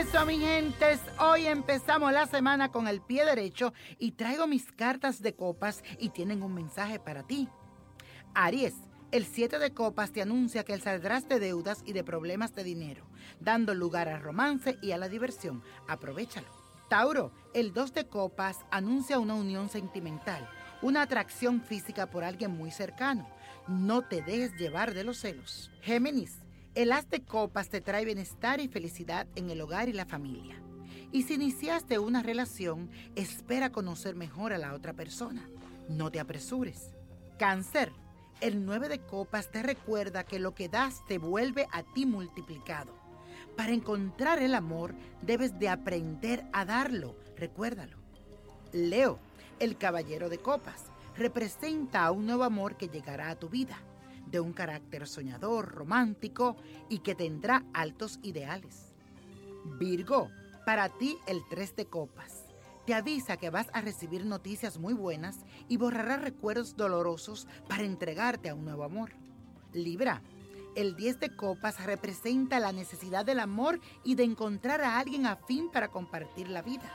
eso, mi gentes. Hoy empezamos la semana con el pie derecho y traigo mis cartas de copas y tienen un mensaje para ti. Aries, el 7 de copas te anuncia que saldrás de deudas y de problemas de dinero, dando lugar al romance y a la diversión. Aprovechalo. Tauro, el 2 de copas anuncia una unión sentimental, una atracción física por alguien muy cercano. No te dejes llevar de los celos. Géminis, el haz de copas te trae bienestar y felicidad en el hogar y la familia. Y si iniciaste una relación, espera conocer mejor a la otra persona. No te apresures. Cáncer. El 9 de copas te recuerda que lo que das te vuelve a ti multiplicado. Para encontrar el amor debes de aprender a darlo, recuérdalo. Leo, el caballero de copas, representa a un nuevo amor que llegará a tu vida de un carácter soñador, romántico y que tendrá altos ideales. Virgo, para ti el 3 de copas. Te avisa que vas a recibir noticias muy buenas y borrará recuerdos dolorosos para entregarte a un nuevo amor. Libra, el 10 de copas representa la necesidad del amor y de encontrar a alguien afín para compartir la vida.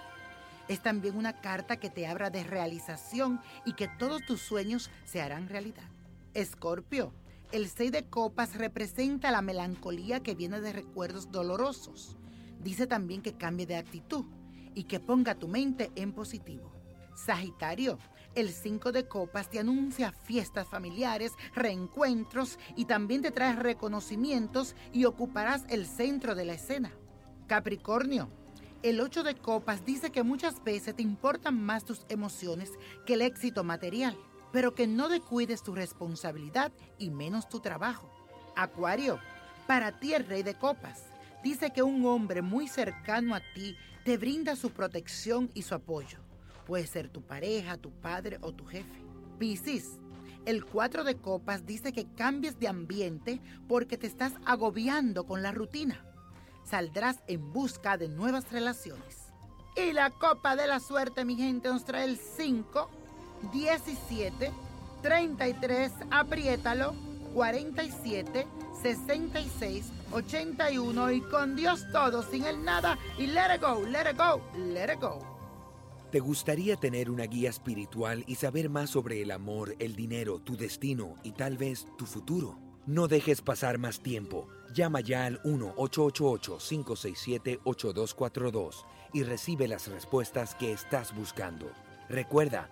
Es también una carta que te habla de realización y que todos tus sueños se harán realidad. Escorpio, el 6 de copas representa la melancolía que viene de recuerdos dolorosos. Dice también que cambie de actitud y que ponga tu mente en positivo. Sagitario, el 5 de copas te anuncia fiestas familiares, reencuentros y también te trae reconocimientos y ocuparás el centro de la escena. Capricornio, el 8 de copas dice que muchas veces te importan más tus emociones que el éxito material pero que no descuides tu responsabilidad y menos tu trabajo. Acuario, para ti el rey de copas, dice que un hombre muy cercano a ti te brinda su protección y su apoyo. Puede ser tu pareja, tu padre o tu jefe. Piscis, el 4 de copas dice que cambies de ambiente porque te estás agobiando con la rutina. Saldrás en busca de nuevas relaciones. Y la copa de la suerte, mi gente, nos trae el 5, 17 33, apriétalo, 47 66 81 y con Dios todo, sin el nada y let it go, let it go, let it go. ¿Te gustaría tener una guía espiritual y saber más sobre el amor, el dinero, tu destino y tal vez tu futuro? No dejes pasar más tiempo. Llama ya al 1-888-567-8242 y recibe las respuestas que estás buscando. Recuerda,